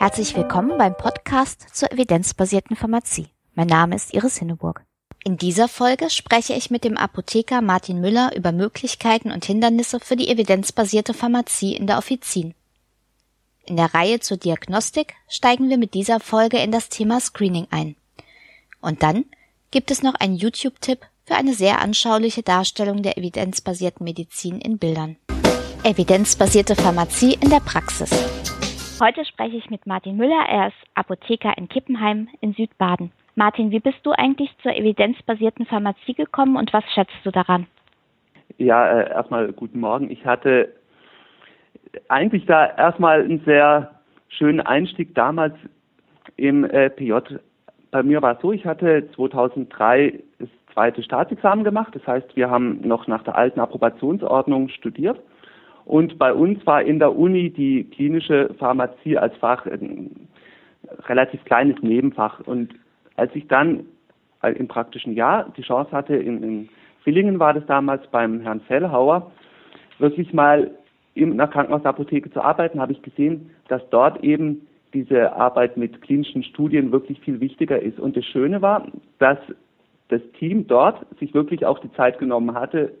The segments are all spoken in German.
Herzlich willkommen beim Podcast zur evidenzbasierten Pharmazie. Mein Name ist Iris Hinneburg. In dieser Folge spreche ich mit dem Apotheker Martin Müller über Möglichkeiten und Hindernisse für die evidenzbasierte Pharmazie in der Offizin. In der Reihe zur Diagnostik steigen wir mit dieser Folge in das Thema Screening ein. Und dann gibt es noch einen YouTube-Tipp für eine sehr anschauliche Darstellung der evidenzbasierten Medizin in Bildern. Evidenzbasierte Pharmazie in der Praxis. Heute spreche ich mit Martin Müller. Er ist Apotheker in Kippenheim in Südbaden. Martin, wie bist du eigentlich zur evidenzbasierten Pharmazie gekommen und was schätzt du daran? Ja, äh, erstmal guten Morgen. Ich hatte eigentlich da erstmal einen sehr schönen Einstieg damals im äh, PJ. Bei mir war es so, ich hatte 2003 das zweite Staatsexamen gemacht. Das heißt, wir haben noch nach der alten Approbationsordnung studiert und bei uns war in der Uni die klinische Pharmazie als Fach ein relativ kleines Nebenfach. Und als ich dann äh, im praktischen Jahr die Chance hatte, in, in Villingen war das damals beim Herrn Fellhauer, wirklich mal in einer Krankenhausapotheke zu arbeiten, habe ich gesehen, dass dort eben diese Arbeit mit klinischen Studien wirklich viel wichtiger ist. Und das Schöne war, dass das Team dort sich wirklich auch die Zeit genommen hatte,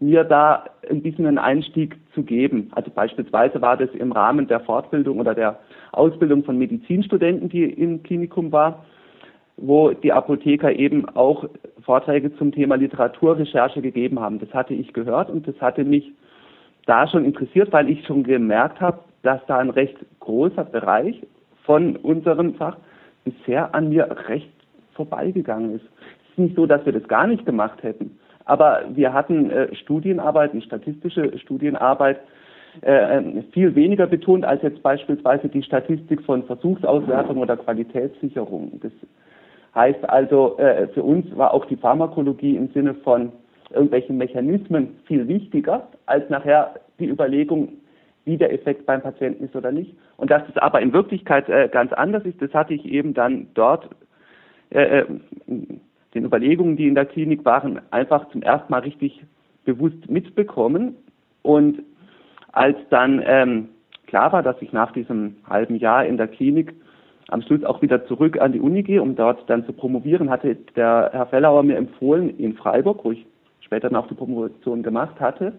mir da ein bisschen einen Einstieg zu geben. Also beispielsweise war das im Rahmen der Fortbildung oder der Ausbildung von Medizinstudenten, die im Klinikum war, wo die Apotheker eben auch Vorträge zum Thema Literaturrecherche gegeben haben. Das hatte ich gehört und das hatte mich da schon interessiert, weil ich schon gemerkt habe, dass da ein recht großer Bereich von unserem Fach bisher an mir recht vorbeigegangen ist. Es ist nicht so, dass wir das gar nicht gemacht hätten. Aber wir hatten äh, Studienarbeit, eine statistische Studienarbeit, äh, äh, viel weniger betont als jetzt beispielsweise die Statistik von Versuchsauswertung oder Qualitätssicherung. Das heißt also, äh, für uns war auch die Pharmakologie im Sinne von irgendwelchen Mechanismen viel wichtiger als nachher die Überlegung, wie der Effekt beim Patienten ist oder nicht. Und dass es aber in Wirklichkeit äh, ganz anders ist, das hatte ich eben dann dort den Überlegungen, die in der Klinik waren, einfach zum ersten Mal richtig bewusst mitbekommen. Und als dann ähm, klar war, dass ich nach diesem halben Jahr in der Klinik am Schluss auch wieder zurück an die Uni gehe, um dort dann zu promovieren, hatte der Herr Fellauer mir empfohlen, in Freiburg, wo ich später auch die Promotion gemacht hatte,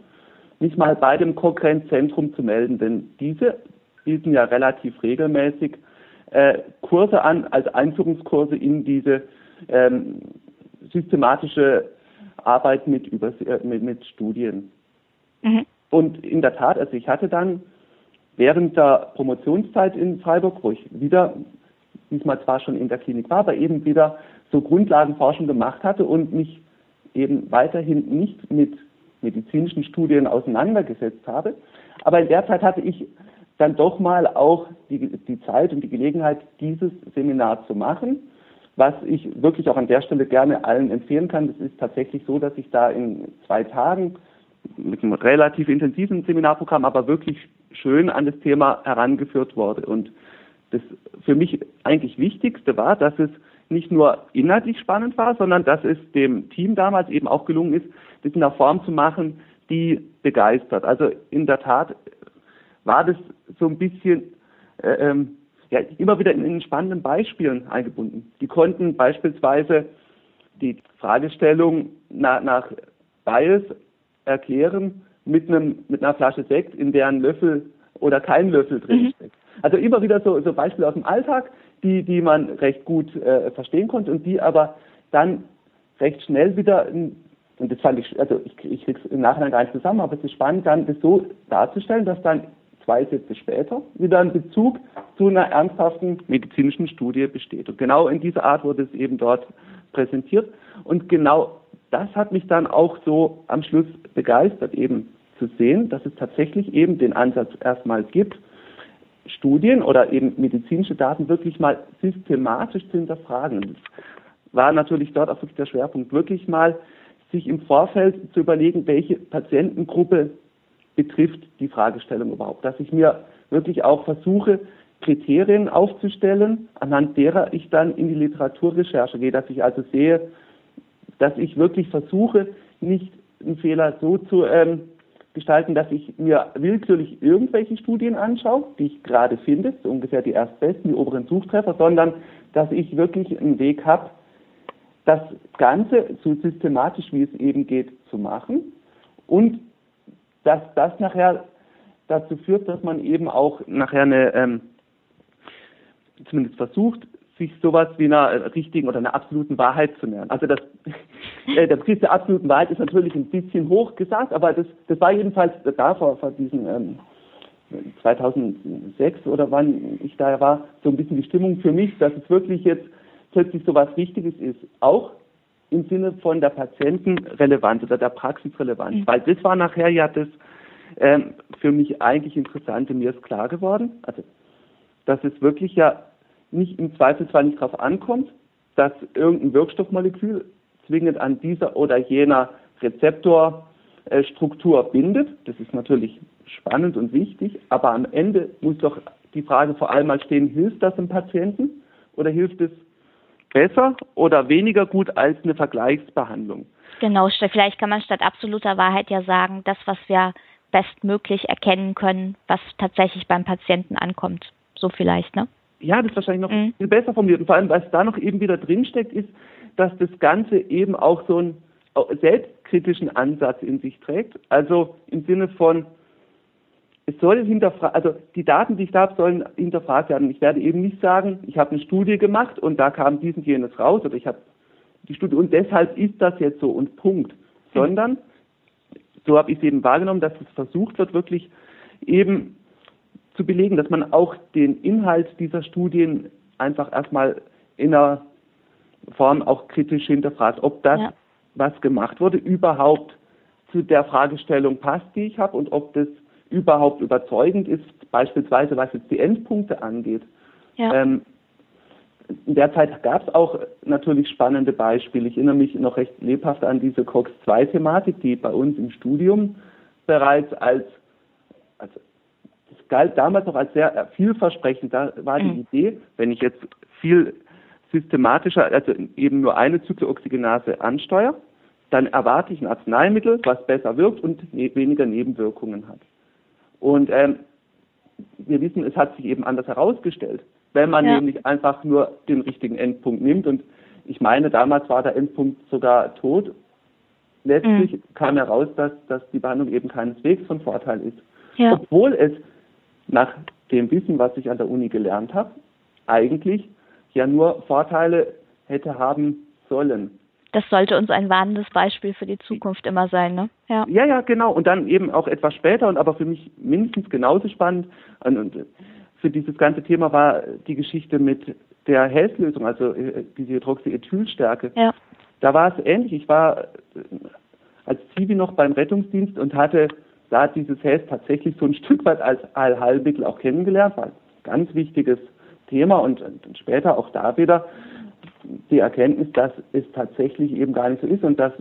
mich mal bei dem Cochrane-Zentrum zu melden, denn diese bieten ja relativ regelmäßig äh, Kurse an als Einführungskurse in diese ähm, systematische Arbeit mit, über, äh, mit, mit Studien. Mhm. Und in der Tat, also ich hatte dann während der Promotionszeit in Freiburg, wo ich wieder, diesmal zwar schon in der Klinik war, aber eben wieder so Grundlagenforschung gemacht hatte und mich eben weiterhin nicht mit medizinischen Studien auseinandergesetzt habe. Aber in der Zeit hatte ich dann doch mal auch die, die Zeit und die Gelegenheit, dieses Seminar zu machen was ich wirklich auch an der Stelle gerne allen empfehlen kann. Das ist tatsächlich so, dass ich da in zwei Tagen mit einem relativ intensiven Seminarprogramm, aber wirklich schön an das Thema herangeführt wurde. Und das für mich eigentlich Wichtigste war, dass es nicht nur inhaltlich spannend war, sondern dass es dem Team damals eben auch gelungen ist, das in einer Form zu machen, die begeistert. Also in der Tat war das so ein bisschen äh, ähm, ja, immer wieder in, in spannenden Beispielen eingebunden. Die konnten beispielsweise die Fragestellung nach, nach Bias erklären mit einem mit einer Flasche Sekt, in der ein Löffel oder kein Löffel drin mhm. Also immer wieder so, so Beispiele aus dem Alltag, die die man recht gut äh, verstehen konnte und die aber dann recht schnell wieder und das fand ich, also ich, ich krieg's im Nachhinein gar nicht zusammen, aber es ist spannend, dann das so darzustellen, dass dann zwei Sätze später wieder ein Bezug zu einer ernsthaften medizinischen Studie besteht. Und genau in dieser Art wurde es eben dort präsentiert. Und genau das hat mich dann auch so am Schluss begeistert, eben zu sehen, dass es tatsächlich eben den Ansatz erstmal gibt, Studien oder eben medizinische Daten wirklich mal systematisch zu hinterfragen. Das war natürlich dort auch wirklich der Schwerpunkt, wirklich mal sich im Vorfeld zu überlegen, welche Patientengruppe betrifft die Fragestellung überhaupt. Dass ich mir wirklich auch versuche, Kriterien aufzustellen, anhand derer ich dann in die Literaturrecherche gehe, dass ich also sehe, dass ich wirklich versuche, nicht einen Fehler so zu ähm, gestalten, dass ich mir willkürlich irgendwelche Studien anschaue, die ich gerade finde, so ungefähr die erstbesten, die oberen Suchtreffer, sondern dass ich wirklich einen Weg habe, das Ganze so systematisch wie es eben geht zu machen und dass das nachher dazu führt, dass man eben auch nachher eine, ähm, zumindest versucht, sich sowas wie einer richtigen oder einer absoluten Wahrheit zu nähern. Also das, äh, der Begriff der absoluten Wahrheit ist natürlich ein bisschen hoch gesagt, aber das, das war jedenfalls da vor, vor diesen ähm, 2006 oder wann ich da war, so ein bisschen die Stimmung für mich, dass es wirklich jetzt plötzlich so was Wichtiges ist, auch im Sinne von der Patientenrelevanz oder der Praxisrelevanz, mhm. weil das war nachher ja das ähm, für mich eigentlich Interessante. Mir ist klar geworden, also dass es wirklich ja nicht im Zweifelsfall nicht darauf ankommt, dass irgendein Wirkstoffmolekül zwingend an dieser oder jener Rezeptorstruktur bindet. Das ist natürlich spannend und wichtig, aber am Ende muss doch die Frage vor allem mal stehen, hilft das dem Patienten oder hilft es besser oder weniger gut als eine Vergleichsbehandlung? Genau, vielleicht kann man statt absoluter Wahrheit ja sagen, das, was wir bestmöglich erkennen können, was tatsächlich beim Patienten ankommt. So vielleicht, ne? Ja, das ist wahrscheinlich noch mhm. viel besser formuliert. Und vor allem, was da noch eben wieder drinsteckt, ist, dass das Ganze eben auch so einen selbstkritischen Ansatz in sich trägt. Also im Sinne von, es soll hinterfragt, also die Daten, die ich da habe, sollen hinterfragt werden. Ich werde eben nicht sagen, ich habe eine Studie gemacht und da kam dies und jenes raus oder ich habe die Studie und deshalb ist das jetzt so und Punkt. Sondern, so habe ich es eben wahrgenommen, dass es versucht wird, wirklich eben zu belegen, dass man auch den Inhalt dieser Studien einfach erstmal in einer Form auch kritisch hinterfragt, ob das, ja. was gemacht wurde, überhaupt zu der Fragestellung passt, die ich habe und ob das überhaupt überzeugend ist, beispielsweise was jetzt die Endpunkte angeht. Ja. Ähm, in der Zeit gab es auch natürlich spannende Beispiele. Ich erinnere mich noch recht lebhaft an diese COX-2-Thematik, die bei uns im Studium bereits als, als galt damals noch als sehr vielversprechend. Da war die mhm. Idee, wenn ich jetzt viel systematischer, also eben nur eine Zyklooxygenase ansteuere, dann erwarte ich ein Arzneimittel, was besser wirkt und ne weniger Nebenwirkungen hat. Und ähm, wir wissen, es hat sich eben anders herausgestellt, wenn man ja. nämlich einfach nur den richtigen Endpunkt nimmt. Und ich meine, damals war der Endpunkt sogar tot. Letztlich mhm. kam heraus, dass, dass die Behandlung eben keineswegs von Vorteil ist. Ja. Obwohl es nach dem Wissen, was ich an der Uni gelernt habe, eigentlich ja nur Vorteile hätte haben sollen. Das sollte uns ein warnendes Beispiel für die Zukunft immer sein, ne? Ja. ja, ja, genau. Und dann eben auch etwas später und aber für mich mindestens genauso spannend. Und für dieses ganze Thema war die Geschichte mit der Health-Lösung, also äh, diese Hydroxyethylstärke. Ja. Da war es ähnlich. Ich war äh, als Zivi noch beim Rettungsdienst und hatte da dieses Health tatsächlich so ein Stück weit als Allheilmittel auch kennengelernt, war ein ganz wichtiges Thema und, und später auch da wieder die Erkenntnis, dass es tatsächlich eben gar nicht so ist und dass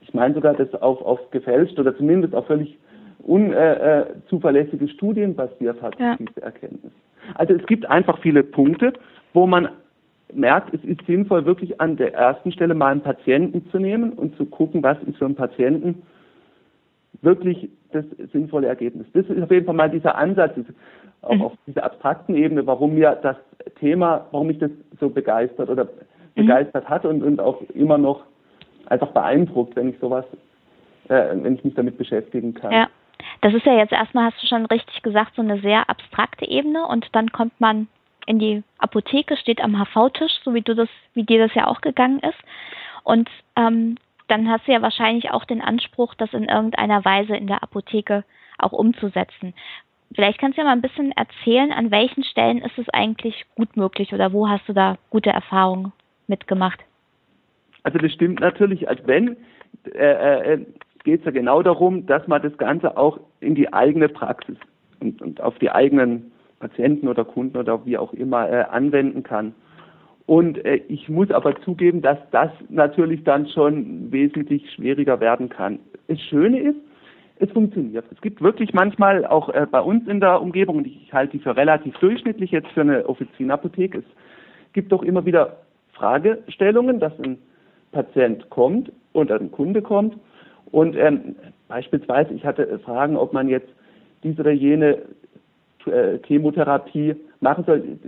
ich meine sogar, dass auf, auf gefälscht oder zumindest auf völlig unzuverlässige äh, Studien basiert hat, ja. diese Erkenntnis. Also es gibt einfach viele Punkte, wo man merkt, es ist sinnvoll, wirklich an der ersten Stelle mal einen Patienten zu nehmen und zu gucken, was ist für einen Patienten wirklich das sinnvolle Ergebnis. Das ist auf jeden Fall mal dieser Ansatz, auch mhm. auf dieser abstrakten Ebene, warum mir das Thema, warum mich das so begeistert oder. Begeistert hat und, und auch immer noch einfach beeindruckt, wenn ich sowas, äh, wenn ich mich damit beschäftigen kann. Ja. Das ist ja jetzt erstmal, hast du schon richtig gesagt, so eine sehr abstrakte Ebene und dann kommt man in die Apotheke, steht am HV-Tisch, so wie du das, wie dir das ja auch gegangen ist. Und ähm, dann hast du ja wahrscheinlich auch den Anspruch, das in irgendeiner Weise in der Apotheke auch umzusetzen. Vielleicht kannst du ja mal ein bisschen erzählen, an welchen Stellen ist es eigentlich gut möglich oder wo hast du da gute Erfahrungen mitgemacht? Also das stimmt natürlich, als wenn äh, äh, geht es ja genau darum, dass man das Ganze auch in die eigene Praxis und, und auf die eigenen Patienten oder Kunden oder wie auch immer äh, anwenden kann. Und äh, ich muss aber zugeben, dass das natürlich dann schon wesentlich schwieriger werden kann. Das Schöne ist, es funktioniert. Es gibt wirklich manchmal auch äh, bei uns in der Umgebung, und ich halte die für relativ durchschnittlich jetzt für eine Offizinapotheke, es gibt doch immer wieder Fragestellungen, dass ein Patient kommt und ein Kunde kommt und ähm, beispielsweise, ich hatte Fragen, ob man jetzt diese oder jene äh, Chemotherapie machen soll.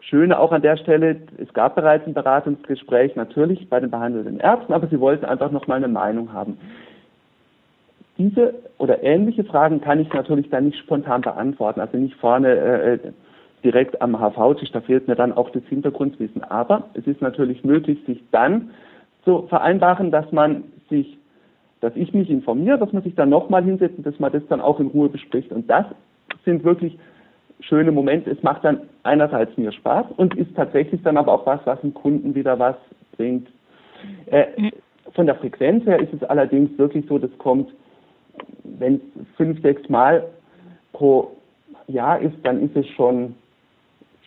Schöne auch an der Stelle, es gab bereits ein Beratungsgespräch, natürlich bei den behandelnden Ärzten, aber sie wollten einfach noch mal eine Meinung haben. Diese oder ähnliche Fragen kann ich natürlich dann nicht spontan beantworten, also nicht vorne äh, direkt am HV-Tisch, da fehlt mir dann auch das Hintergrundwissen. Aber es ist natürlich möglich, sich dann zu vereinbaren, dass man sich, dass ich mich informiere, dass man sich dann nochmal hinsetzt und dass man das dann auch in Ruhe bespricht. Und das sind wirklich schöne Momente. Es macht dann einerseits mir Spaß und ist tatsächlich dann aber auch was, was dem Kunden wieder was bringt. Äh, von der Frequenz her ist es allerdings wirklich so, das kommt, wenn es fünf, sechs Mal pro Jahr ist, dann ist es schon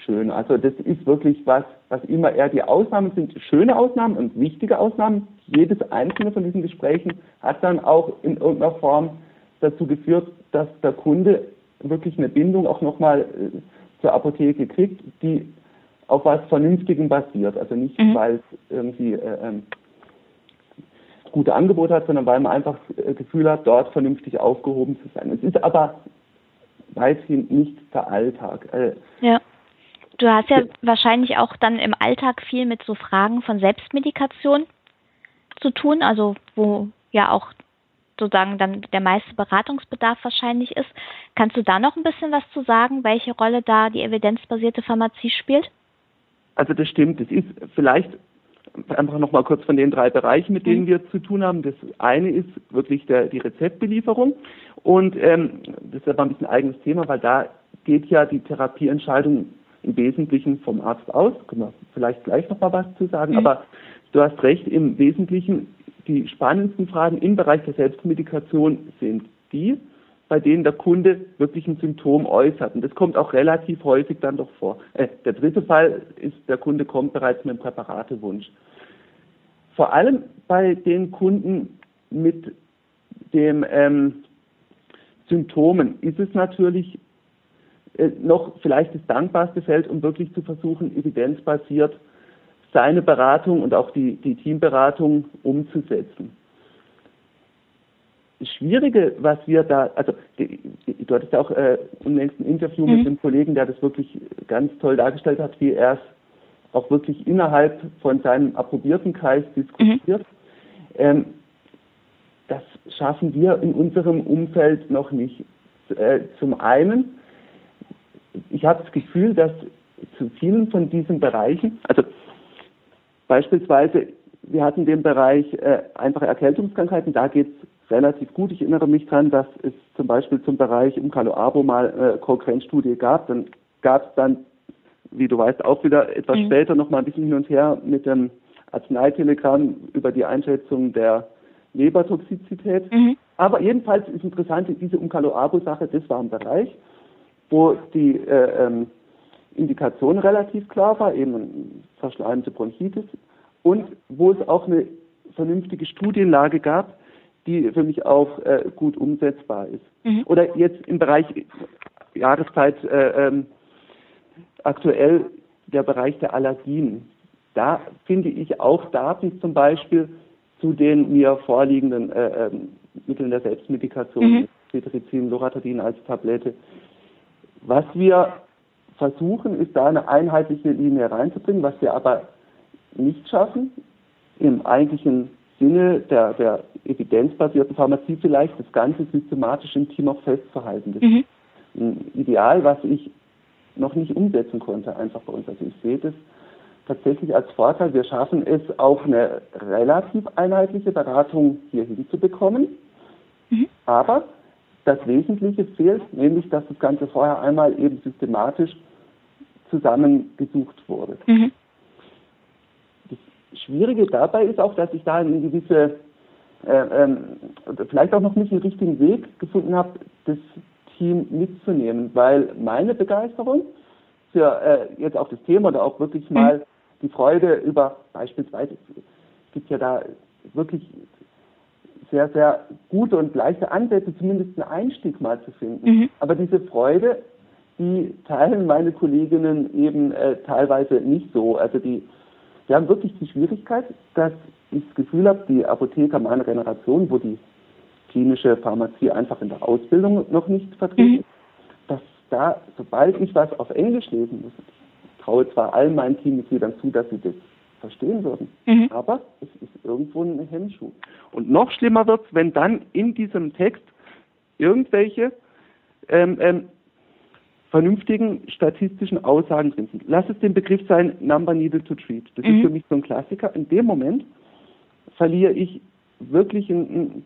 schön. Also das ist wirklich was, was immer eher die Ausnahmen sind, schöne Ausnahmen und wichtige Ausnahmen. Jedes einzelne von diesen Gesprächen hat dann auch in irgendeiner Form dazu geführt, dass der Kunde wirklich eine Bindung auch nochmal äh, zur Apotheke kriegt, die auf was Vernünftigem basiert. Also nicht, mhm. weil es irgendwie äh, ähm, gute Angebote hat, sondern weil man einfach äh, Gefühl hat, dort vernünftig aufgehoben zu sein. Es ist aber weithin nicht der Alltag. Äh, ja. Du hast ja, wahrscheinlich auch dann im Alltag viel mit so Fragen von Selbstmedikation zu tun, also wo ja auch sozusagen dann der meiste Beratungsbedarf wahrscheinlich ist. Kannst du da noch ein bisschen was zu sagen, welche Rolle da die evidenzbasierte Pharmazie spielt? Also das stimmt. Das ist vielleicht einfach noch mal kurz von den drei Bereichen, mit denen mhm. wir zu tun haben. Das eine ist wirklich der, die Rezeptbelieferung und ähm, das ist aber ein bisschen ein eigenes Thema, weil da geht ja die Therapieentscheidung im Wesentlichen vom Arzt aus. Können wir vielleicht gleich noch mal was zu sagen. Mhm. Aber du hast recht, im Wesentlichen die spannendsten Fragen im Bereich der Selbstmedikation sind die, bei denen der Kunde wirklich ein Symptom äußert. Und das kommt auch relativ häufig dann doch vor. Äh, der dritte Fall ist, der Kunde kommt bereits mit einem Präparatewunsch. Vor allem bei den Kunden mit dem ähm, Symptomen ist es natürlich noch vielleicht das dankbarste Feld, um wirklich zu versuchen, evidenzbasiert seine Beratung und auch die, die Teamberatung umzusetzen. Das Schwierige, was wir da, also du hattest ja auch äh, unlängst ein Interview mhm. mit einem Kollegen, der das wirklich ganz toll dargestellt hat, wie er es auch wirklich innerhalb von seinem approbierten Kreis diskutiert. Mhm. Ähm, das schaffen wir in unserem Umfeld noch nicht. Äh, zum einen, ich habe das Gefühl, dass zu vielen von diesen Bereichen, also Beispielsweise, wir hatten den Bereich äh, einfache Erkältungskrankheiten, da geht es relativ gut. Ich erinnere mich daran, dass es zum Beispiel zum Bereich im Abo mal äh, Cochrane-Studie gab. Dann gab es dann, wie du weißt, auch wieder etwas mhm. später noch mal ein bisschen hin und her mit dem Arzneitelegramm über die Einschätzung der Lebertoxizität. Mhm. Aber jedenfalls ist interessant, diese Umkalo-Abo-Sache, das war ein Bereich, wo die äh, ähm, Indikation relativ klar war, eben verschleimte Bronchitis, und wo es auch eine vernünftige Studienlage gab, die für mich auch äh, gut umsetzbar ist. Mhm. Oder jetzt im Bereich Jahreszeit äh, ähm, aktuell der Bereich der Allergien. Da finde ich auch Daten zum Beispiel zu den mir vorliegenden äh, ähm, Mitteln der Selbstmedikation, mhm. Cetirizin, Loratadin als Tablette. Was wir versuchen, ist da eine einheitliche Linie reinzubringen, was wir aber nicht schaffen, im eigentlichen Sinne der, der evidenzbasierten Pharmazie vielleicht das Ganze systematisch im Team auch festzuhalten. Das mhm. ist ein Ideal, was ich noch nicht umsetzen konnte, einfach bei uns. Also ich sehe das tatsächlich als Vorteil. Wir schaffen es auch eine relativ einheitliche Beratung hier hinzubekommen. Mhm. Aber das Wesentliche fehlt, nämlich dass das Ganze vorher einmal eben systematisch zusammengesucht wurde. Mhm. Das Schwierige dabei ist auch, dass ich da eine gewisse, äh, ähm, vielleicht auch noch nicht den richtigen Weg gefunden habe, das Team mitzunehmen, weil meine Begeisterung für äh, jetzt auch das Thema oder auch wirklich mal mhm. die Freude über beispielsweise, es gibt ja da wirklich sehr, sehr gute und leichte Ansätze, zumindest einen Einstieg mal zu finden. Mhm. Aber diese Freude, die teilen meine Kolleginnen eben äh, teilweise nicht so. Also die, die haben wirklich die Schwierigkeit, dass ich das Gefühl habe, die Apotheker meiner Generation, wo die klinische Pharmazie einfach in der Ausbildung noch nicht vertreten mhm. ist, dass da, sobald ich was auf Englisch lesen muss, ich traue zwar allen meinen Teammitgliedern zu, dass sie das verstehen würden, mhm. aber es ist irgendwo ein Hemmschuh. Und noch schlimmer wird es, wenn dann in diesem Text irgendwelche ähm, ähm, vernünftigen statistischen Aussagen drin sind. Lass es den Begriff sein, Number Needed to Treat. Das mhm. ist für mich so ein Klassiker. In dem Moment verliere ich wirklich ein, ein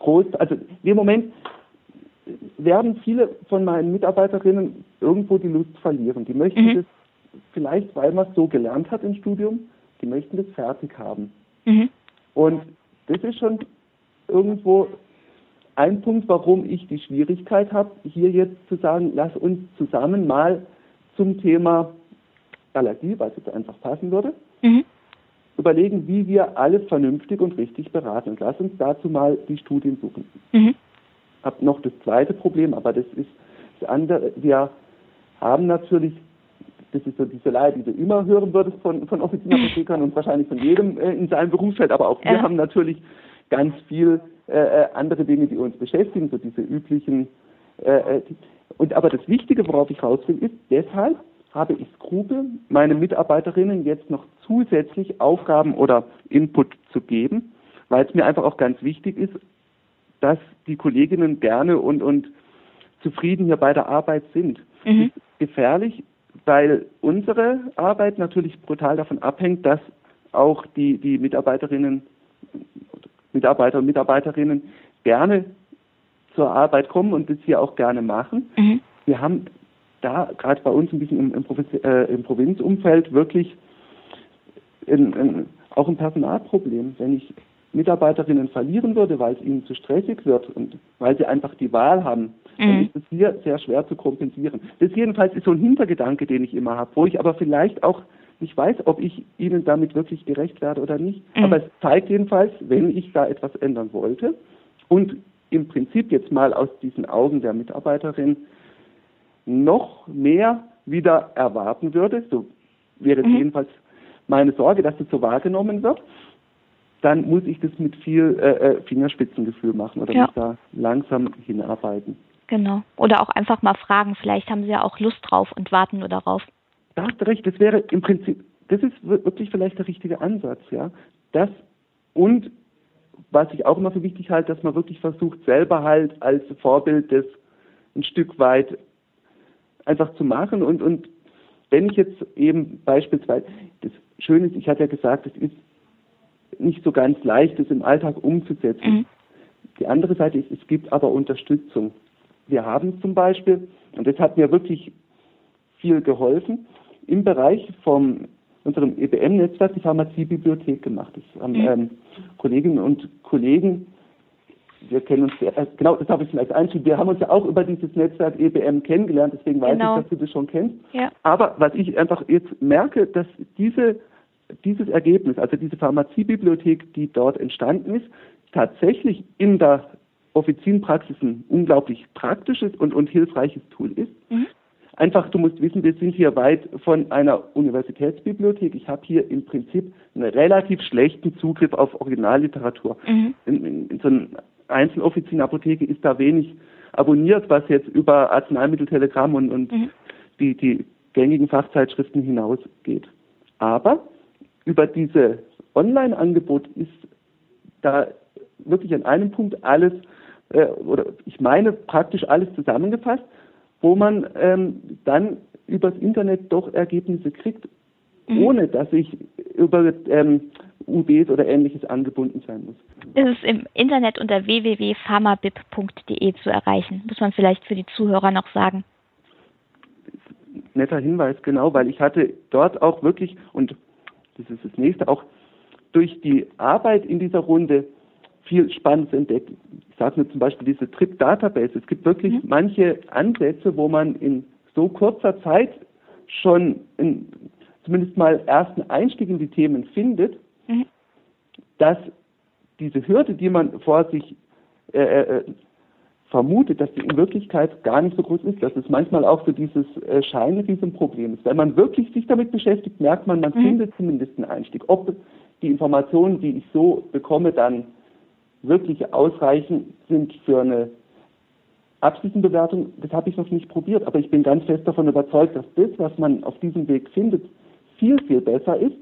groß, also in dem Moment werden viele von meinen Mitarbeiterinnen irgendwo die Lust verlieren. Die möchten mhm. das vielleicht, weil man es so gelernt hat im Studium, die möchten das fertig haben. Mhm. Und das ist schon irgendwo ein Punkt, warum ich die Schwierigkeit habe, hier jetzt zu sagen, lass uns zusammen mal zum Thema Allergie, was jetzt einfach passen würde, mhm. überlegen, wie wir alles vernünftig und richtig beraten. Und lass uns dazu mal die Studien suchen. Mhm. Hab noch das zweite Problem, aber das ist das andere. Wir haben natürlich, das ist so diese Leihe, die du immer hören würdest von, von Offizienapothekern und wahrscheinlich von jedem äh, in seinem Berufsfeld, aber auch wir ja. haben natürlich ganz viel äh, äh, andere Dinge, die uns beschäftigen, so diese üblichen. Äh, äh, und aber das Wichtige, worauf ich raus will, ist, deshalb habe ich Skrupel, meinen Mitarbeiterinnen jetzt noch zusätzlich Aufgaben oder Input zu geben, weil es mir einfach auch ganz wichtig ist, dass die Kolleginnen gerne und, und zufrieden hier bei der Arbeit sind. Mhm. Gefährlich, weil unsere Arbeit natürlich brutal davon abhängt, dass auch die, die Mitarbeiterinnen Mitarbeiter und Mitarbeiterinnen gerne zur Arbeit kommen und das hier auch gerne machen. Mhm. Wir haben da gerade bei uns ein bisschen im, im, Provinz, äh, im Provinzumfeld wirklich in, in, auch ein Personalproblem. Wenn ich Mitarbeiterinnen verlieren würde, weil es ihnen zu stressig wird und weil sie einfach die Wahl haben, mhm. dann ist es hier sehr schwer zu kompensieren. Das jedenfalls ist so ein Hintergedanke, den ich immer habe, wo ich aber vielleicht auch ich weiß, ob ich ihnen damit wirklich gerecht werde oder nicht. Mhm. Aber es zeigt jedenfalls, wenn ich da etwas ändern wollte und im Prinzip jetzt mal aus diesen Augen der Mitarbeiterin noch mehr wieder erwarten würde, so wäre mhm. jedenfalls meine Sorge, dass es so wahrgenommen wird, dann muss ich das mit viel äh, äh Fingerspitzengefühl machen oder ja. muss da langsam hinarbeiten. Genau. Oder auch einfach mal fragen, vielleicht haben sie ja auch Lust drauf und warten nur darauf da hast du recht, das wäre im Prinzip, das ist wirklich vielleicht der richtige Ansatz, ja. Das und was ich auch immer für wichtig halte, dass man wirklich versucht, selber halt als Vorbild das ein Stück weit einfach zu machen und, und wenn ich jetzt eben beispielsweise, das Schöne ist, ich hatte ja gesagt, es ist nicht so ganz leicht, das im Alltag umzusetzen. Mhm. Die andere Seite ist, es gibt aber Unterstützung. Wir haben zum Beispiel, und das hat mir wirklich viel geholfen, im Bereich von unserem EBM-Netzwerk die Pharmaziebibliothek gemacht. Das haben mhm. ähm, Kolleginnen und Kollegen, wir kennen uns, äh, genau, das habe ich vielleicht einschrieben, wir haben uns ja auch über dieses Netzwerk EBM kennengelernt, deswegen weiß genau. ich, dass du das schon kennst. Ja. Aber was ich einfach jetzt merke, dass diese, dieses Ergebnis, also diese Pharmaziebibliothek, die dort entstanden ist, tatsächlich in der Offizienpraxis ein unglaublich praktisches und, und hilfreiches Tool ist. Mhm. Einfach, du musst wissen, wir sind hier weit von einer Universitätsbibliothek. Ich habe hier im Prinzip einen relativ schlechten Zugriff auf Originalliteratur. Mhm. In, in, in so einer Einzeloffizienapotheke ist da wenig abonniert, was jetzt über Arzneimitteltelegramm und, und mhm. die, die gängigen Fachzeitschriften hinausgeht. Aber über diese Online-Angebot ist da wirklich an einem Punkt alles, äh, oder ich meine praktisch alles zusammengefasst wo man ähm, dann übers Internet doch Ergebnisse kriegt, mhm. ohne dass ich über ähm, UBs oder ähnliches angebunden sein muss. Es ist im Internet unter www.pharmabib.de zu erreichen. Muss man vielleicht für die Zuhörer noch sagen. Netter Hinweis, genau, weil ich hatte dort auch wirklich, und das ist das nächste, auch durch die Arbeit in dieser Runde viel Spannendes entdeckt. Ich sage nur zum Beispiel diese Trip Database. Es gibt wirklich mhm. manche Ansätze, wo man in so kurzer Zeit schon in, zumindest mal ersten Einstieg in die Themen findet, mhm. dass diese Hürde, die man vor sich äh, äh, vermutet, dass die in Wirklichkeit gar nicht so groß ist, dass es manchmal auch so dieses äh, Scheinriesenproblem ist. Wenn man wirklich sich damit beschäftigt, merkt man, man mhm. findet zumindest einen Einstieg. Ob die Informationen, die ich so bekomme, dann wirklich ausreichend sind für eine Absichtenbewertung, das habe ich noch nicht probiert, aber ich bin ganz fest davon überzeugt, dass das, was man auf diesem Weg findet, viel, viel besser ist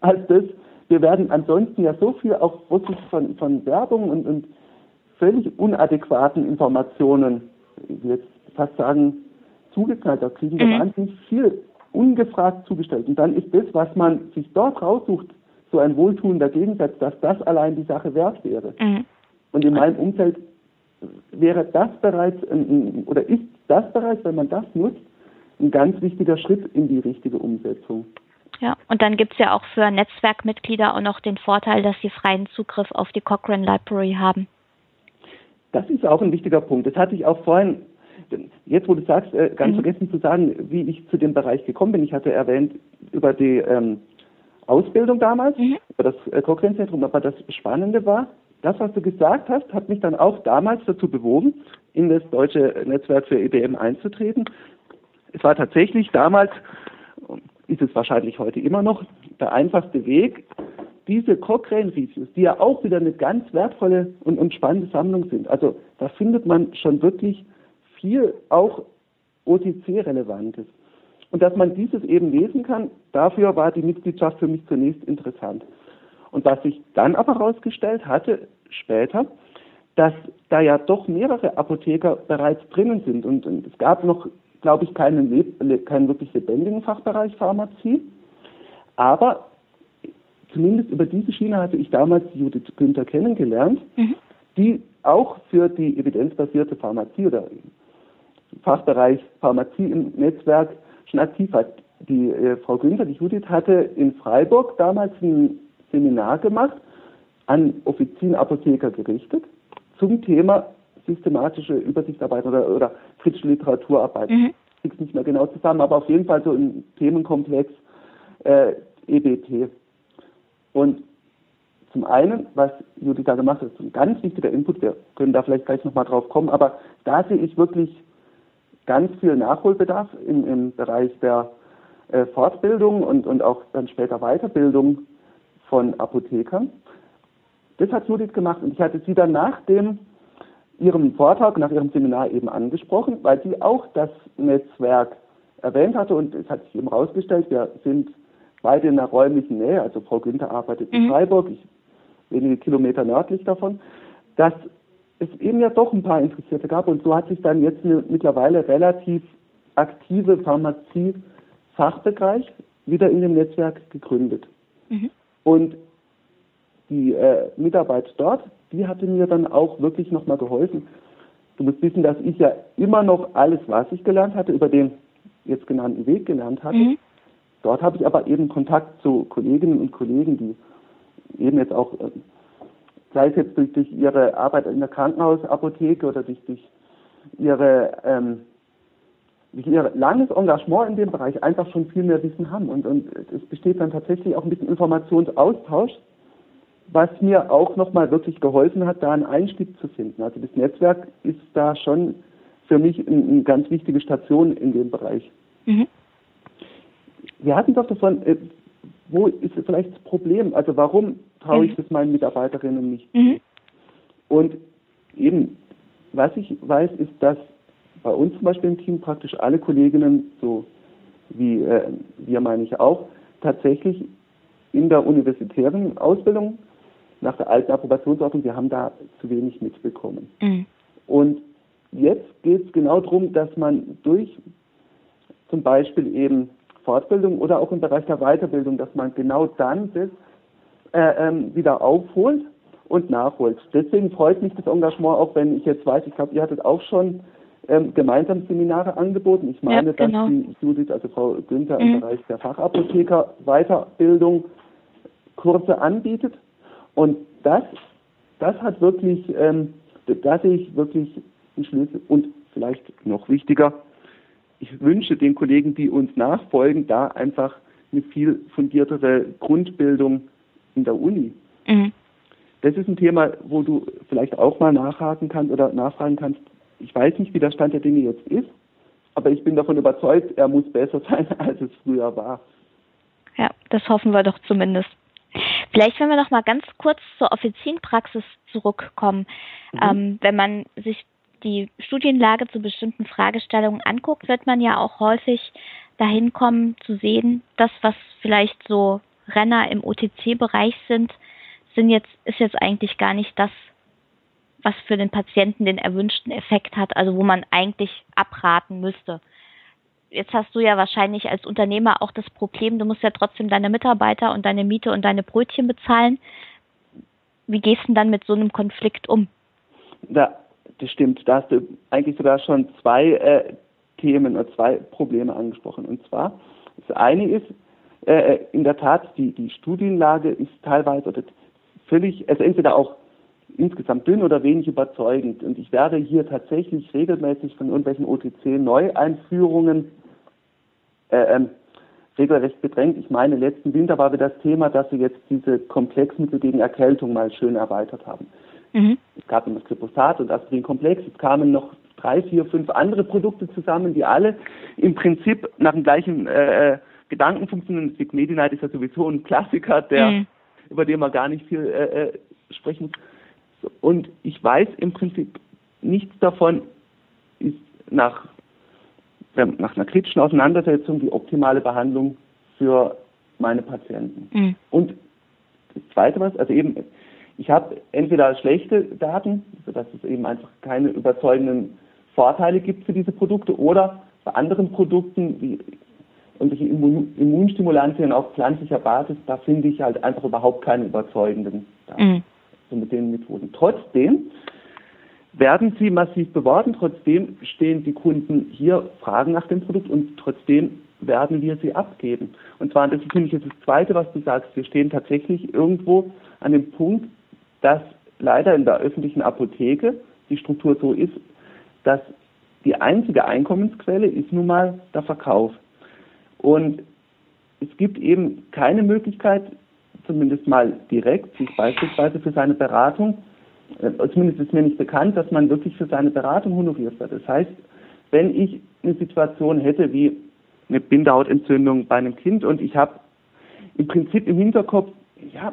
als das. Wir werden ansonsten ja so viel auch wirklich von, von Werbung und, und völlig unadäquaten Informationen, ich will jetzt fast sagen, zugeknallt. Da kriegen wir mhm. wahnsinnig viel ungefragt zugestellt. Und dann ist das, was man sich dort raussucht, so ein wohltuender Gegensatz, dass das allein die Sache wert wäre. Mhm. Und in meinem Umfeld wäre das bereits oder ist das bereits, wenn man das nutzt, ein ganz wichtiger Schritt in die richtige Umsetzung. Ja, und dann gibt es ja auch für Netzwerkmitglieder auch noch den Vorteil, dass sie freien Zugriff auf die Cochrane Library haben. Das ist auch ein wichtiger Punkt. Das hatte ich auch vorhin, jetzt wo du sagst, äh, ganz mhm. vergessen zu sagen, wie ich zu dem Bereich gekommen bin. Ich hatte erwähnt über die ähm, Ausbildung damals, mhm. über das äh, Cochrane-Zentrum, aber das Spannende war, das, was du gesagt hast, hat mich dann auch damals dazu bewogen, in das deutsche Netzwerk für IBM einzutreten. Es war tatsächlich damals, ist es wahrscheinlich heute immer noch, der einfachste Weg, diese Cochrane-Reviews, die ja auch wieder eine ganz wertvolle und, und spannende Sammlung sind. Also da findet man schon wirklich viel auch OTC-Relevantes. Und dass man dieses eben lesen kann, dafür war die Mitgliedschaft für mich zunächst interessant. Und was sich dann aber herausgestellt hatte, später, dass da ja doch mehrere Apotheker bereits drinnen sind. Und, und es gab noch, glaube ich, keinen, keinen wirklich lebendigen Fachbereich Pharmazie. Aber zumindest über diese Schiene hatte ich damals Judith Günther kennengelernt, mhm. die auch für die evidenzbasierte Pharmazie oder Fachbereich Pharmazie im Netzwerk schon aktiv hat. Die äh, Frau Günther, die Judith, hatte in Freiburg damals ein Seminar gemacht, an Offizienapotheker gerichtet, zum Thema systematische Übersichtsarbeit oder, oder kritische Literaturarbeit. Mhm. Ich krieg's nicht mehr genau zusammen, aber auf jeden Fall so im Themenkomplex äh, EBT. Und zum einen, was Judith da gemacht hat, ist ein ganz wichtiger Input, wir können da vielleicht gleich nochmal drauf kommen, aber da sehe ich wirklich ganz viel Nachholbedarf im, im Bereich der äh, Fortbildung und, und auch dann später Weiterbildung von Apothekern. Das hat Judith gemacht und ich hatte sie dann nach dem ihrem Vortrag, nach ihrem Seminar eben angesprochen, weil sie auch das Netzwerk erwähnt hatte und es hat sich eben herausgestellt, wir sind beide in der räumlichen Nähe, also Frau Günther arbeitet in mhm. Freiburg, ich wenige Kilometer nördlich davon, dass es eben ja doch ein paar Interessierte gab und so hat sich dann jetzt eine mittlerweile relativ aktive Pharmazie-Fachbereich wieder in dem Netzwerk gegründet. Mhm. Und die äh, Mitarbeit dort, die hatte mir dann auch wirklich nochmal geholfen. Du musst wissen, dass ich ja immer noch alles, was ich gelernt hatte, über den jetzt genannten Weg gelernt hatte. Mhm. Dort habe ich aber eben Kontakt zu Kolleginnen und Kollegen, die eben jetzt auch, äh, sei es jetzt durch, durch ihre Arbeit in der Krankenhausapotheke oder durch, durch ihre ähm, durch ihr langes Engagement in dem Bereich einfach schon viel mehr Wissen haben. Und, und es besteht dann tatsächlich auch ein bisschen Informationsaustausch, was mir auch nochmal wirklich geholfen hat, da einen Einstieg zu finden. Also das Netzwerk ist da schon für mich eine, eine ganz wichtige Station in dem Bereich. Mhm. Wir hatten doch davon, äh, wo ist vielleicht das Problem? Also warum traue ich mhm. das meinen Mitarbeiterinnen nicht? Mhm. Und eben, was ich weiß, ist, dass bei uns zum Beispiel im Team praktisch alle Kolleginnen, so wie äh, wir meine ich auch, tatsächlich in der universitären Ausbildung nach der alten Approbationsordnung, wir haben da zu wenig mitbekommen. Mhm. Und jetzt geht es genau darum, dass man durch zum Beispiel eben Fortbildung oder auch im Bereich der Weiterbildung, dass man genau dann das äh, ähm, wieder aufholt und nachholt. Deswegen freut mich das Engagement auch, wenn ich jetzt weiß, ich glaube, ihr hattet auch schon ähm, gemeinsam Seminare angeboten. Ich meine, ja, genau. dass die Judith, also Frau Günther mhm. im Bereich der Fachapotheker Weiterbildung Kurse anbietet. Und das, das hat wirklich, ähm, da sehe ich wirklich einen Schlüssel. Und vielleicht noch wichtiger, ich wünsche den Kollegen, die uns nachfolgen, da einfach eine viel fundiertere Grundbildung in der Uni. Mhm. Das ist ein Thema, wo du vielleicht auch mal nachhaken kannst oder nachfragen kannst, ich weiß nicht, wie der Stand der Dinge jetzt ist, aber ich bin davon überzeugt, er muss besser sein, als es früher war. Ja, das hoffen wir doch zumindest. Vielleicht, wenn wir noch mal ganz kurz zur Offizienpraxis zurückkommen, mhm. ähm, wenn man sich die Studienlage zu bestimmten Fragestellungen anguckt, wird man ja auch häufig dahin kommen zu sehen, das, was vielleicht so Renner im OTC-Bereich sind, sind jetzt, ist jetzt eigentlich gar nicht das, was für den Patienten den erwünschten Effekt hat, also wo man eigentlich abraten müsste. Jetzt hast du ja wahrscheinlich als Unternehmer auch das Problem, du musst ja trotzdem deine Mitarbeiter und deine Miete und deine Brötchen bezahlen. Wie gehst du denn dann mit so einem Konflikt um? Da, das stimmt. Da hast du eigentlich sogar schon zwei äh, Themen oder zwei Probleme angesprochen. Und zwar, das eine ist, äh, in der Tat, die, die Studienlage ist teilweise oder völlig, also entweder auch insgesamt dünn oder wenig überzeugend. Und ich werde hier tatsächlich regelmäßig von irgendwelchen OTC-Neueinführungen äh, ähm, regelrecht bedrängt. Ich meine, letzten Winter war wieder das Thema, dass sie jetzt diese Komplexmittel gegen Erkältung mal schön erweitert haben. Mhm. Es gab immer das Glyphosat und Aspirin-Komplex. Es kamen noch drei, vier, fünf andere Produkte zusammen, die alle im Prinzip nach dem gleichen äh, Gedanken funktionieren. Sigmedinite ist ja sowieso ein Klassiker, der, mhm. über den man gar nicht viel äh, äh sprechen muss. Und ich weiß im Prinzip nichts davon ist nach, nach einer kritischen Auseinandersetzung die optimale Behandlung für meine Patienten. Mhm. Und das Zweite was, also eben, ich habe entweder schlechte Daten, sodass es eben einfach keine überzeugenden Vorteile gibt für diese Produkte oder bei anderen Produkten, wie irgendwelche Immun Immunstimulantien auf pflanzlicher Basis, da finde ich halt einfach überhaupt keine überzeugenden mhm. so mit den Methoden. Trotzdem werden sie massiv beworben, trotzdem stehen die Kunden hier, fragen nach dem Produkt und trotzdem werden wir sie abgeben. Und zwar, das finde ich jetzt das Zweite, was du sagst, wir stehen tatsächlich irgendwo an dem Punkt, dass leider in der öffentlichen Apotheke die Struktur so ist, dass die einzige Einkommensquelle ist nun mal der Verkauf. Und es gibt eben keine Möglichkeit, zumindest mal direkt, sich beispielsweise für seine Beratung, äh, zumindest ist mir nicht bekannt, dass man wirklich für seine Beratung honoriert wird. Das heißt, wenn ich eine Situation hätte wie eine Bindehautentzündung bei einem Kind und ich habe im Prinzip im Hinterkopf, ja,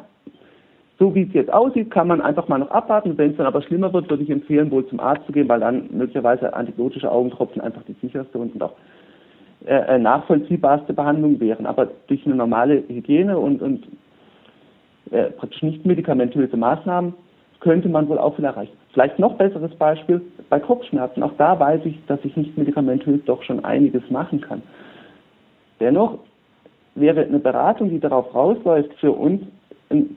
so wie es jetzt aussieht, kann man einfach mal noch abwarten. Wenn es dann aber schlimmer wird, würde ich empfehlen, wohl zum Arzt zu gehen, weil dann möglicherweise antibiotische Augentropfen einfach die sicherste und auch äh, äh, nachvollziehbarste Behandlung wären. Aber durch eine normale Hygiene und, und äh, praktisch nicht medikamentöse Maßnahmen könnte man wohl auch viel erreichen. Vielleicht noch besseres Beispiel bei Kopfschmerzen. Auch da weiß ich, dass ich nicht medikamentös doch schon einiges machen kann. Dennoch wäre eine Beratung, die darauf rausläuft, für uns ein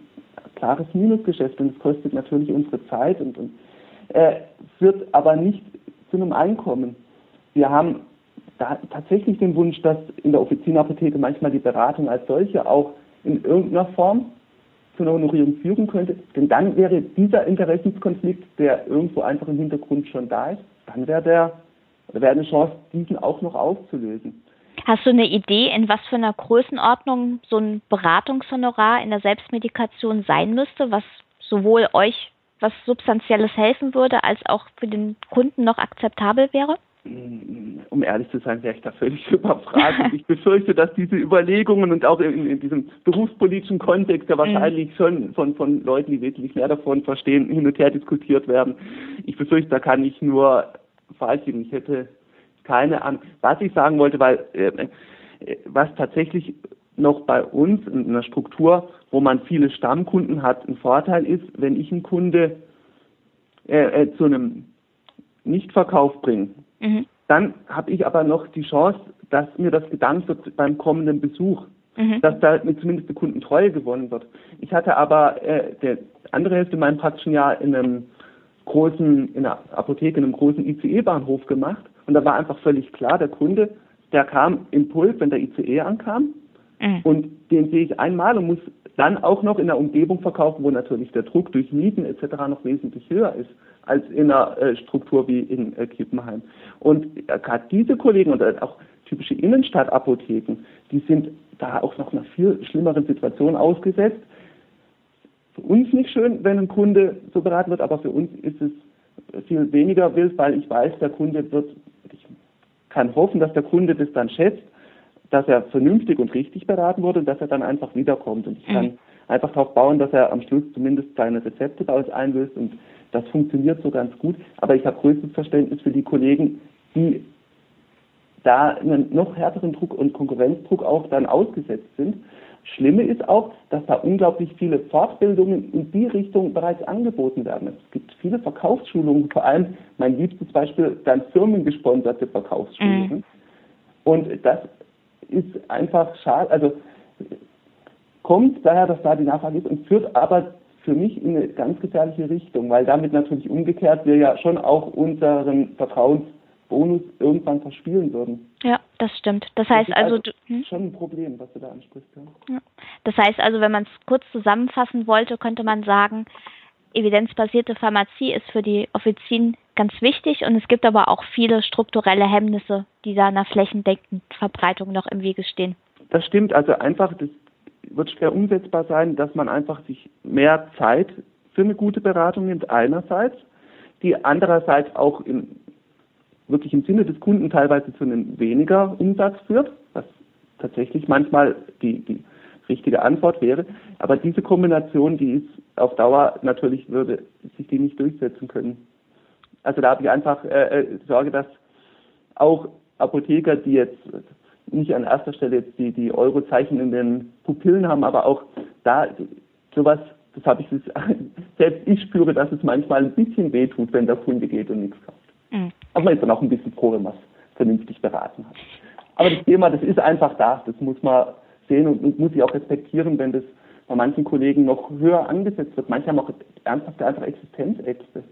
klares Minusgeschäft und es kostet natürlich unsere Zeit und, und äh, führt aber nicht zu einem Einkommen. Wir haben tatsächlich den Wunsch, dass in der Offizienapotheke manchmal die Beratung als solche auch in irgendeiner Form zu einer Honorierung führen könnte, denn dann wäre dieser Interessenskonflikt, der irgendwo einfach im Hintergrund schon da ist, dann wäre der, wäre eine Chance, diesen auch noch aufzulösen. Hast du eine Idee, in was für einer Größenordnung so ein Beratungshonorar in der Selbstmedikation sein müsste, was sowohl euch was Substanzielles helfen würde, als auch für den Kunden noch akzeptabel wäre? Um ehrlich zu sein, wäre ich da völlig überfragt. ich befürchte, dass diese Überlegungen und auch in, in diesem berufspolitischen Kontext, der wahrscheinlich schon von, von Leuten, die wesentlich mehr davon verstehen, hin und her diskutiert werden. Ich befürchte, da kann ich nur liegen. Ich hätte keine Ahnung. Was ich sagen wollte, weil äh, äh, was tatsächlich noch bei uns in einer Struktur, wo man viele Stammkunden hat, ein Vorteil ist, wenn ich einen Kunde äh, äh, zu einem Nichtverkauf bringe, mhm. dann habe ich aber noch die Chance, dass mir das gedankt wird beim kommenden Besuch, mhm. dass da zumindest eine Kundentreue gewonnen wird. Ich hatte aber äh, der andere Hälfte meinem praktischen Jahr in einem großen, in einer Apotheke, in einem großen ICE-Bahnhof gemacht und da war einfach völlig klar, der Kunde, der kam im Puls, wenn der ICE ankam. Mhm. Und den sehe ich einmal und muss dann auch noch in einer Umgebung verkaufen, wo natürlich der Druck durch Mieten etc. noch wesentlich höher ist als in einer äh, Struktur wie in äh, Kippenheim. Und äh, gerade diese Kollegen und auch typische Innenstadtapotheken, die sind da auch noch einer viel schlimmeren Situation ausgesetzt. Für uns nicht schön, wenn ein Kunde so beraten wird, aber für uns ist es viel weniger wild, weil ich weiß, der Kunde wird kann hoffen, dass der Kunde das dann schätzt, dass er vernünftig und richtig beraten wurde und dass er dann einfach wiederkommt. Und ich kann mhm. einfach darauf bauen, dass er am Schluss zumindest seine Rezepte daraus einlöst und das funktioniert so ganz gut. Aber ich habe größtes Verständnis für die Kollegen, die da einen noch härteren Druck und Konkurrenzdruck auch dann ausgesetzt sind. Schlimme ist auch, dass da unglaublich viele Fortbildungen in die Richtung bereits angeboten werden. Es gibt viele Verkaufsschulungen, vor allem mein liebstes Beispiel, dann firmengesponserte Verkaufsschulungen. Mhm. Und das ist einfach schade, also kommt daher, dass da die Nachfrage ist und führt aber für mich in eine ganz gefährliche Richtung, weil damit natürlich umgekehrt wir ja schon auch unseren Vertrauensbonus irgendwann verspielen würden. Ja, das stimmt. Das heißt das also, also hm? schon ein Problem, was du da ansprichst. Ja. Das heißt also, wenn man es kurz zusammenfassen wollte, könnte man sagen, evidenzbasierte Pharmazie ist für die Offizien ganz wichtig und es gibt aber auch viele strukturelle Hemmnisse, die da einer flächendeckenden Verbreitung noch im Wege stehen. Das stimmt, also einfach, das wird schwer umsetzbar sein, dass man einfach sich mehr Zeit für eine gute Beratung nimmt einerseits, die andererseits auch im, wirklich im Sinne des Kunden teilweise zu einem weniger Umsatz führt, was tatsächlich manchmal die, die richtige Antwort wäre. Aber diese Kombination, die ist auf Dauer natürlich würde sich die nicht durchsetzen können. Also da habe ich einfach äh, äh Sorge, dass auch Apotheker, die jetzt nicht an erster Stelle jetzt die, die Eurozeichen in den Pupillen haben, aber auch da sowas, das habe ich selbst ich spüre, dass es manchmal ein bisschen wehtut, wenn der Kunde geht und nichts kauft. Man ist dann auch ein bisschen froh, wenn man es vernünftig beraten hat. Aber das Thema, das ist einfach da, das muss man sehen und, und muss ich auch respektieren, wenn das bei manchen Kollegen noch höher angesetzt wird. Manche haben auch ernsthafte einfach Existenzängste.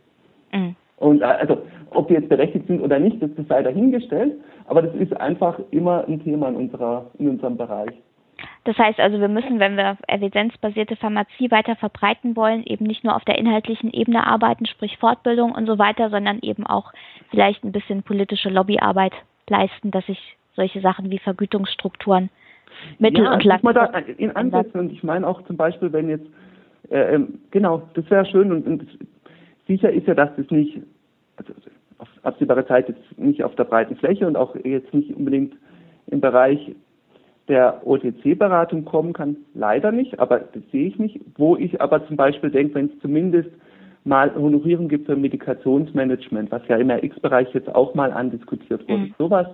Mhm. Und äh, also, ob die jetzt berechtigt sind oder nicht, das, das sei dahingestellt, aber das ist einfach immer ein Thema in, unserer, in unserem Bereich. Das heißt also, wir müssen, wenn wir evidenzbasierte Pharmazie weiter verbreiten wollen, eben nicht nur auf der inhaltlichen Ebene arbeiten, sprich Fortbildung und so weiter, sondern eben auch vielleicht ein bisschen politische Lobbyarbeit leisten, dass sich solche Sachen wie Vergütungsstrukturen mittel- ja, und langfristig in Ansätzen. Und ich meine auch zum Beispiel, wenn jetzt, äh, ähm, genau, das wäre schön und, und sicher ist ja, dass das nicht, also auf absehbare Zeit jetzt nicht auf der breiten Fläche und auch jetzt nicht unbedingt im Bereich der OTC-Beratung kommen kann. Leider nicht, aber das sehe ich nicht. Wo ich aber zum Beispiel denke, wenn es zumindest mal Honorierung gibt für Medikationsmanagement, was ja im RX-Bereich jetzt auch mal andiskutiert wurde. Mhm. Sowas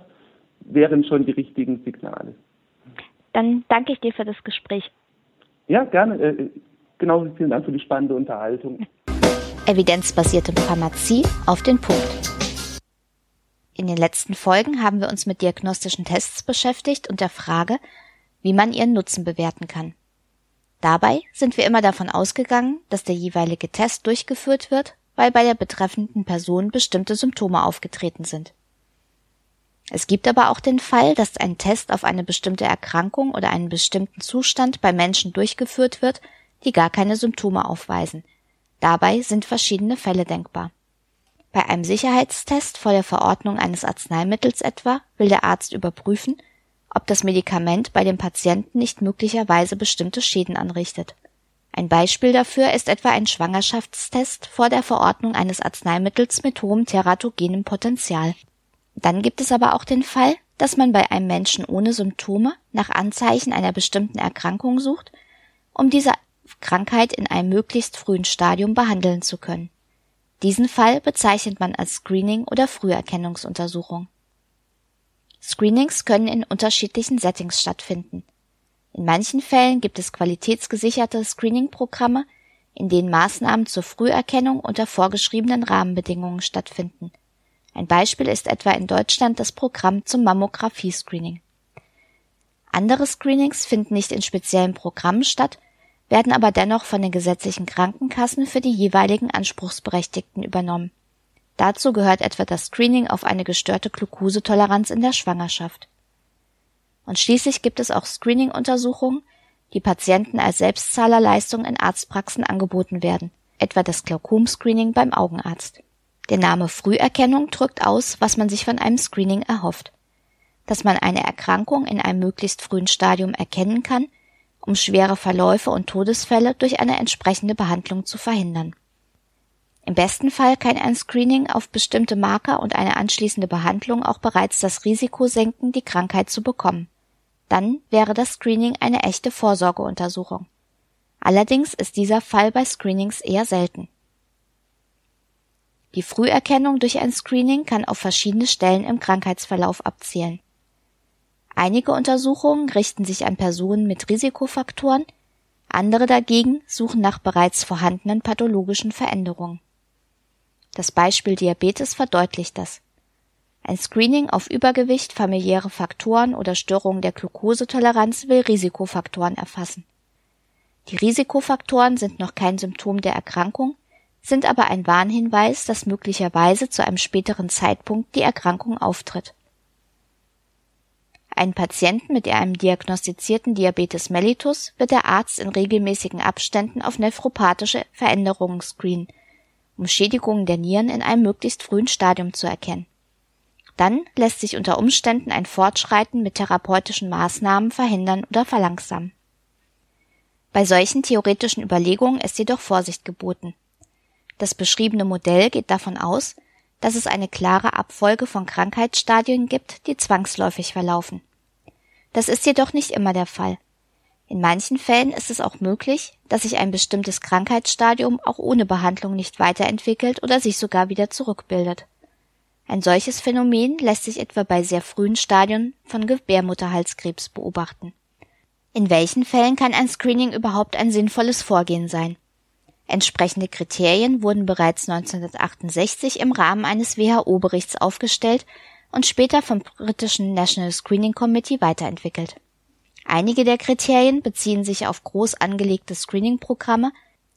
wären schon die richtigen Signale. Dann danke ich dir für das Gespräch. Ja, gerne. Äh, genau, vielen Dank für die spannende Unterhaltung. Evidenzbasierte Pharmazie auf den Punkt. In den letzten Folgen haben wir uns mit diagnostischen Tests beschäftigt und der Frage, wie man ihren Nutzen bewerten kann. Dabei sind wir immer davon ausgegangen, dass der jeweilige Test durchgeführt wird, weil bei der betreffenden Person bestimmte Symptome aufgetreten sind. Es gibt aber auch den Fall, dass ein Test auf eine bestimmte Erkrankung oder einen bestimmten Zustand bei Menschen durchgeführt wird, die gar keine Symptome aufweisen. Dabei sind verschiedene Fälle denkbar. Bei einem Sicherheitstest vor der Verordnung eines Arzneimittels etwa will der Arzt überprüfen, ob das Medikament bei dem Patienten nicht möglicherweise bestimmte Schäden anrichtet. Ein Beispiel dafür ist etwa ein Schwangerschaftstest vor der Verordnung eines Arzneimittels mit hohem teratogenem Potenzial. Dann gibt es aber auch den Fall, dass man bei einem Menschen ohne Symptome nach Anzeichen einer bestimmten Erkrankung sucht, um diese Krankheit in einem möglichst frühen Stadium behandeln zu können. Diesen Fall bezeichnet man als Screening oder Früherkennungsuntersuchung. Screenings können in unterschiedlichen Settings stattfinden. In manchen Fällen gibt es qualitätsgesicherte Screening-Programme, in denen Maßnahmen zur Früherkennung unter vorgeschriebenen Rahmenbedingungen stattfinden. Ein Beispiel ist etwa in Deutschland das Programm zum Mammographie-Screening. Andere Screenings finden nicht in speziellen Programmen statt, werden aber dennoch von den gesetzlichen Krankenkassen für die jeweiligen Anspruchsberechtigten übernommen. Dazu gehört etwa das Screening auf eine gestörte Glukosetoleranz in der Schwangerschaft. Und schließlich gibt es auch Screening-Untersuchungen, die Patienten als Selbstzahlerleistung in Arztpraxen angeboten werden, etwa das Glaukom-Screening beim Augenarzt. Der Name Früherkennung drückt aus, was man sich von einem Screening erhofft. Dass man eine Erkrankung in einem möglichst frühen Stadium erkennen kann, um schwere Verläufe und Todesfälle durch eine entsprechende Behandlung zu verhindern. Im besten Fall kann ein Screening auf bestimmte Marker und eine anschließende Behandlung auch bereits das Risiko senken, die Krankheit zu bekommen. Dann wäre das Screening eine echte Vorsorgeuntersuchung. Allerdings ist dieser Fall bei Screenings eher selten. Die Früherkennung durch ein Screening kann auf verschiedene Stellen im Krankheitsverlauf abzielen. Einige Untersuchungen richten sich an Personen mit Risikofaktoren, andere dagegen suchen nach bereits vorhandenen pathologischen Veränderungen. Das Beispiel Diabetes verdeutlicht das. Ein Screening auf Übergewicht, familiäre Faktoren oder Störungen der Glukosetoleranz will Risikofaktoren erfassen. Die Risikofaktoren sind noch kein Symptom der Erkrankung, sind aber ein Warnhinweis, dass möglicherweise zu einem späteren Zeitpunkt die Erkrankung auftritt. Einen Patienten mit einem diagnostizierten Diabetes mellitus wird der Arzt in regelmäßigen Abständen auf nephropathische Veränderungen screenen, um Schädigungen der Nieren in einem möglichst frühen Stadium zu erkennen. Dann lässt sich unter Umständen ein Fortschreiten mit therapeutischen Maßnahmen verhindern oder verlangsamen. Bei solchen theoretischen Überlegungen ist jedoch Vorsicht geboten. Das beschriebene Modell geht davon aus, dass es eine klare Abfolge von Krankheitsstadien gibt, die zwangsläufig verlaufen. Das ist jedoch nicht immer der Fall. In manchen Fällen ist es auch möglich, dass sich ein bestimmtes Krankheitsstadium auch ohne Behandlung nicht weiterentwickelt oder sich sogar wieder zurückbildet. Ein solches Phänomen lässt sich etwa bei sehr frühen Stadien von Gebärmutterhalskrebs beobachten. In welchen Fällen kann ein Screening überhaupt ein sinnvolles Vorgehen sein? Entsprechende Kriterien wurden bereits 1968 im Rahmen eines WHO-Berichts aufgestellt und später vom britischen National Screening Committee weiterentwickelt. Einige der Kriterien beziehen sich auf groß angelegte Screening-Programme,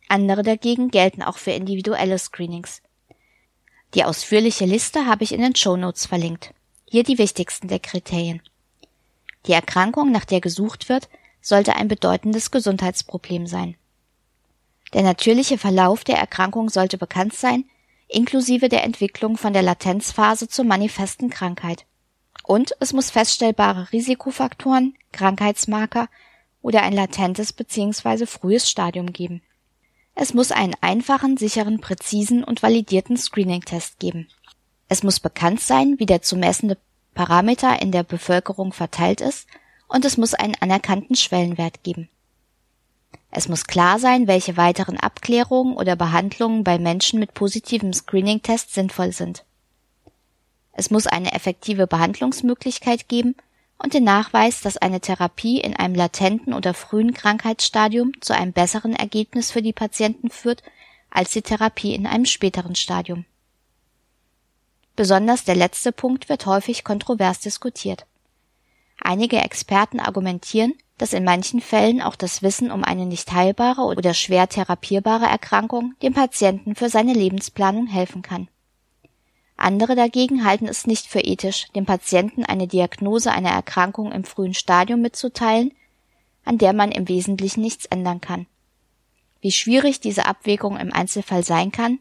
andere dagegen gelten auch für individuelle Screenings. Die ausführliche Liste habe ich in den Show Notes verlinkt. Hier die wichtigsten der Kriterien. Die Erkrankung, nach der gesucht wird, sollte ein bedeutendes Gesundheitsproblem sein. Der natürliche Verlauf der Erkrankung sollte bekannt sein, inklusive der Entwicklung von der Latenzphase zur manifesten Krankheit. Und es muss feststellbare Risikofaktoren, Krankheitsmarker oder ein latentes bzw. frühes Stadium geben. Es muss einen einfachen, sicheren, präzisen und validierten Screening-Test geben. Es muss bekannt sein, wie der zu messende Parameter in der Bevölkerung verteilt ist, und es muss einen anerkannten Schwellenwert geben. Es muss klar sein, welche weiteren Abklärungen oder Behandlungen bei Menschen mit positivem Screening-Test sinnvoll sind. Es muss eine effektive Behandlungsmöglichkeit geben und den Nachweis, dass eine Therapie in einem latenten oder frühen Krankheitsstadium zu einem besseren Ergebnis für die Patienten führt als die Therapie in einem späteren Stadium. Besonders der letzte Punkt wird häufig kontrovers diskutiert. Einige Experten argumentieren, dass in manchen Fällen auch das Wissen um eine nicht heilbare oder schwer therapierbare Erkrankung dem Patienten für seine Lebensplanung helfen kann. Andere dagegen halten es nicht für ethisch, dem Patienten eine Diagnose einer Erkrankung im frühen Stadium mitzuteilen, an der man im Wesentlichen nichts ändern kann. Wie schwierig diese Abwägung im Einzelfall sein kann,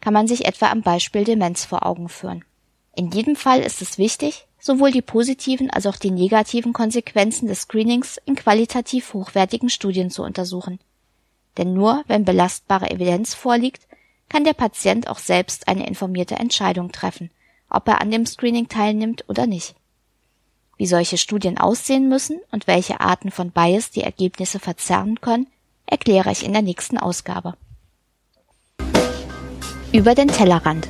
kann man sich etwa am Beispiel Demenz vor Augen führen. In jedem Fall ist es wichtig, sowohl die positiven als auch die negativen Konsequenzen des Screenings in qualitativ hochwertigen Studien zu untersuchen. Denn nur wenn belastbare Evidenz vorliegt, kann der Patient auch selbst eine informierte Entscheidung treffen, ob er an dem Screening teilnimmt oder nicht. Wie solche Studien aussehen müssen und welche Arten von Bias die Ergebnisse verzerren können, erkläre ich in der nächsten Ausgabe. Über den Tellerrand.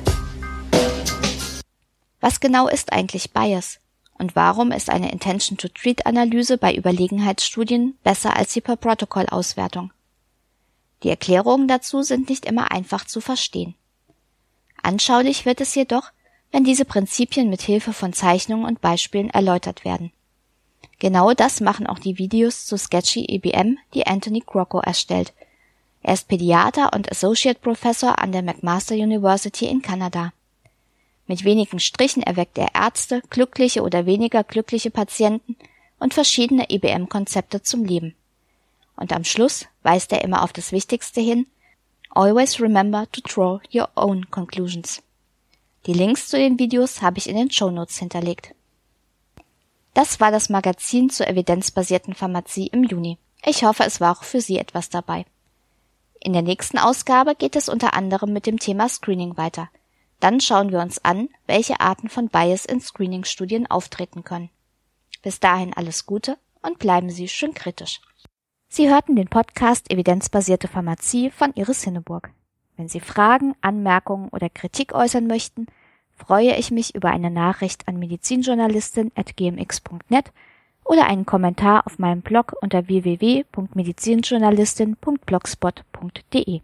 Was genau ist eigentlich Bias? Und warum ist eine Intention-to-Treat-Analyse bei Überlegenheitsstudien besser als die Per-Protokoll-Auswertung? Die Erklärungen dazu sind nicht immer einfach zu verstehen. Anschaulich wird es jedoch, wenn diese Prinzipien mit Hilfe von Zeichnungen und Beispielen erläutert werden. Genau das machen auch die Videos zu Sketchy EBM, die Anthony Crocco erstellt. Er ist Pädiater und Associate Professor an der McMaster University in Kanada. Mit wenigen Strichen erweckt er Ärzte, glückliche oder weniger glückliche Patienten und verschiedene EBM-Konzepte zum Leben. Und am Schluss weist er immer auf das Wichtigste hin, Always remember to draw your own conclusions. Die Links zu den Videos habe ich in den Show Notes hinterlegt. Das war das Magazin zur evidenzbasierten Pharmazie im Juni. Ich hoffe, es war auch für Sie etwas dabei. In der nächsten Ausgabe geht es unter anderem mit dem Thema Screening weiter – dann schauen wir uns an, welche Arten von Bias in Screening-Studien auftreten können. Bis dahin alles Gute und bleiben Sie schön kritisch. Sie hörten den Podcast Evidenzbasierte Pharmazie von Iris Hinneburg. Wenn Sie Fragen, Anmerkungen oder Kritik äußern möchten, freue ich mich über eine Nachricht an medizinjournalistin.gmx.net oder einen Kommentar auf meinem Blog unter www.medizinjournalistin.blogspot.de.